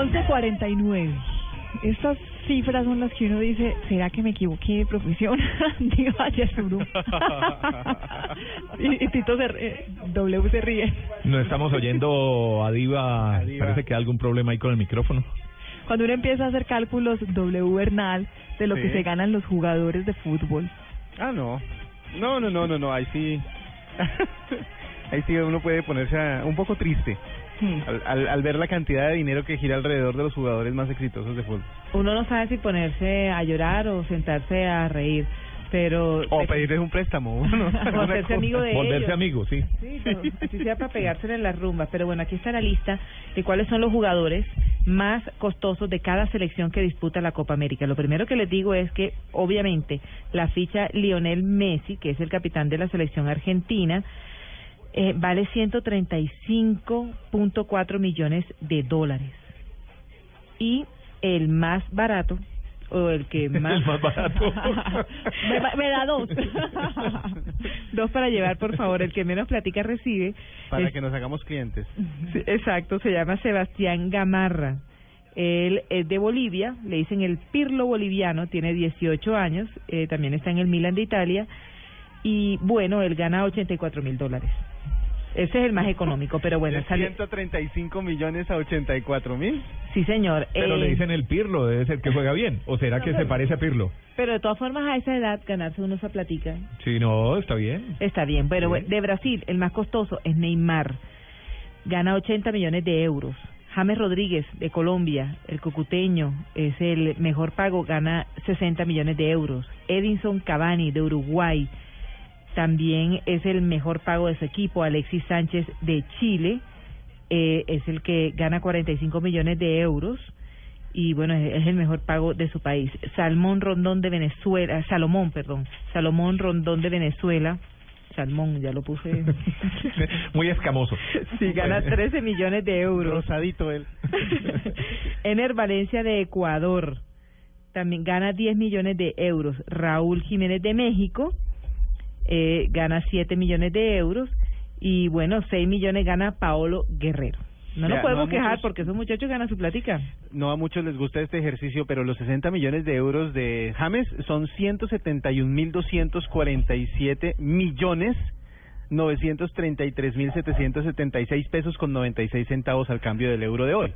11.49. Estas cifras son las que uno dice, ¿será que me equivoqué de profesión? Digo, ayer y, y Tito se ríe, W se ríe. No estamos oyendo a Diva. Parece que hay algún problema ahí con el micrófono. Cuando uno empieza a hacer cálculos W Bernal de lo que se ganan los jugadores de fútbol. Ah, no. No, no, no, no, no, ahí sí. ahí sí uno puede ponerse a- un poco triste Al, al, al ver la cantidad de dinero que gira alrededor de los jugadores más exitosos de fútbol. Uno no sabe si ponerse a llorar o sentarse a reír, pero... O pedirles un préstamo. ¿no? O hacerse amigo de Volverse ellos. amigo, sí. Sí, así sea para pegárselo en las rumbas. Pero bueno, aquí está la lista de cuáles son los jugadores más costosos de cada selección que disputa la Copa América. Lo primero que les digo es que, obviamente, la ficha Lionel Messi, que es el capitán de la selección argentina, eh, vale 135.4 millones de dólares. Y el más barato, o el que más... El más barato. me, me da dos. dos para llevar, por favor. El que menos platica recibe. Para Es- que nos hagamos clientes. Sí, exacto, se llama Sebastián Gamarra. Él es de Bolivia, le dicen el Pirlo boliviano, tiene 18 años, eh, también está en el Milan de Italia y bueno, él gana 84 mil dólares. Ese es el más económico, pero bueno, De sale... 135 millones a 84 mil. Sí, señor. Pero eh, le dicen el Pirlo, debe ser que juega bien. ¿O será que se parece a Pirlo? Pero de todas formas, a esa edad, ganarse uno esa platica Sí, no, está bien. está bien. Pero bueno, de Brasil, el más costoso es Neymar. Gana 80 millones de euros. James Rodríguez, de Colombia, el cucuteño, es el mejor pago, gana 60 millones de euros. Edinson Cavani, de Uruguay, también es el mejor pago de su equipo. Alexis Sánchez, de Chile, eh, es el que gana 45 millones de euros y bueno, es es el mejor pago de su país. Salmón Rondón de Venezuela, Salomón, perdón, Salomón Rondón de Venezuela, Salmón, ya lo puse. Muy escamoso. Sí, gana 13 millones de euros. Rosadito él. Ener Valencia de Ecuador también gana 10 millones de euros. Raúl Jiménez de México eh, gana 7 millones de euros. Y bueno, 6 millones gana Paolo Guerrero. No nos podemos no quejar muchos- porque esos muchachos ganan su platica. No a muchos les gusta este ejercicio, pero los 60 millones de euros de James son 171.247 millones 933.776 pesos con 96 centavos al cambio del euro de hoy.